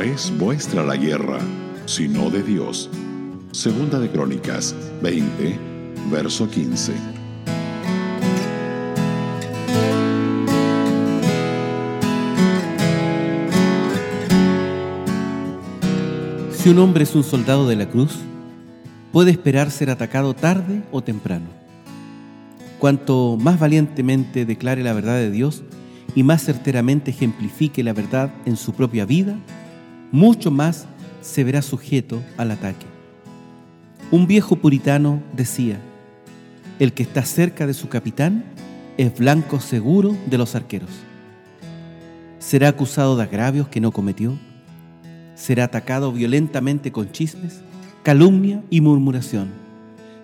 es vuestra la guerra, sino de Dios. Segunda de Crónicas 20, verso 15. Si un hombre es un soldado de la cruz, puede esperar ser atacado tarde o temprano. Cuanto más valientemente declare la verdad de Dios y más certeramente ejemplifique la verdad en su propia vida, mucho más se verá sujeto al ataque. Un viejo puritano decía, el que está cerca de su capitán es blanco seguro de los arqueros. ¿Será acusado de agravios que no cometió? ¿Será atacado violentamente con chismes, calumnia y murmuración?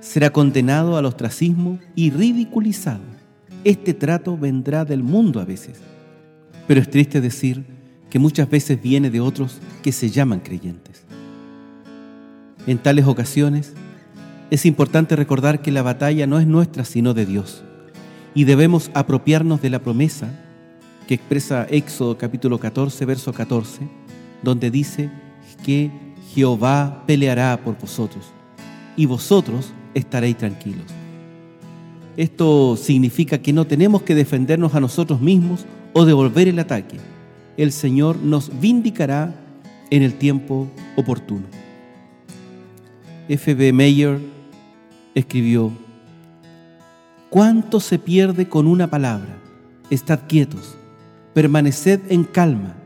¿Será condenado al ostracismo y ridiculizado? Este trato vendrá del mundo a veces, pero es triste decir que muchas veces viene de otros que se llaman creyentes. En tales ocasiones, es importante recordar que la batalla no es nuestra sino de Dios y debemos apropiarnos de la promesa que expresa Éxodo capítulo 14, verso 14, donde dice que Jehová peleará por vosotros y vosotros estaréis tranquilos. Esto significa que no tenemos que defendernos a nosotros mismos o devolver el ataque el Señor nos vindicará en el tiempo oportuno. F.B. Meyer escribió, ¿Cuánto se pierde con una palabra? Estad quietos, permaneced en calma.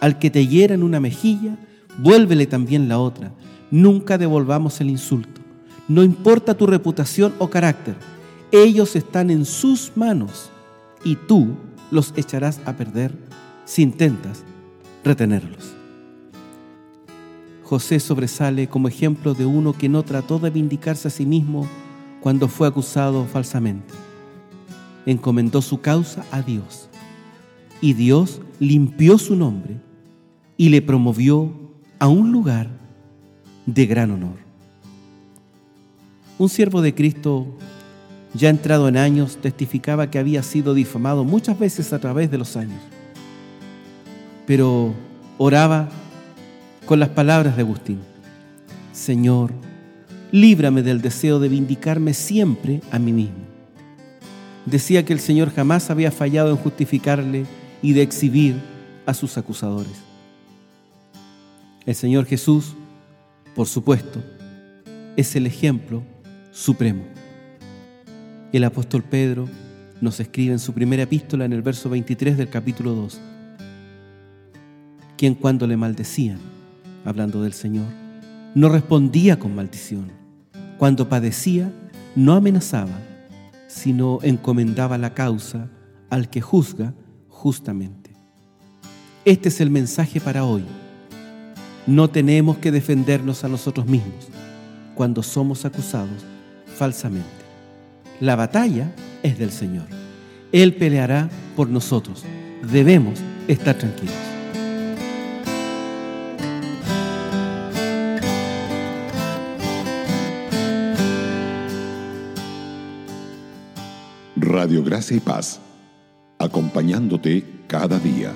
Al que te hiera en una mejilla, vuélvele también la otra. Nunca devolvamos el insulto. No importa tu reputación o carácter, ellos están en sus manos y tú los echarás a perder si intentas retenerlos. José sobresale como ejemplo de uno que no trató de vindicarse a sí mismo cuando fue acusado falsamente. Encomendó su causa a Dios y Dios limpió su nombre y le promovió a un lugar de gran honor. Un siervo de Cristo, ya entrado en años, testificaba que había sido difamado muchas veces a través de los años pero oraba con las palabras de Agustín. Señor, líbrame del deseo de vindicarme siempre a mí mismo. Decía que el Señor jamás había fallado en justificarle y de exhibir a sus acusadores. El Señor Jesús, por supuesto, es el ejemplo supremo. El apóstol Pedro nos escribe en su primera epístola en el verso 23 del capítulo 2 quien cuando le maldecían, hablando del Señor, no respondía con maldición. Cuando padecía, no amenazaba, sino encomendaba la causa al que juzga justamente. Este es el mensaje para hoy. No tenemos que defendernos a nosotros mismos cuando somos acusados falsamente. La batalla es del Señor. Él peleará por nosotros. Debemos estar tranquilos. Radio Gracia y Paz, acompañándote cada día.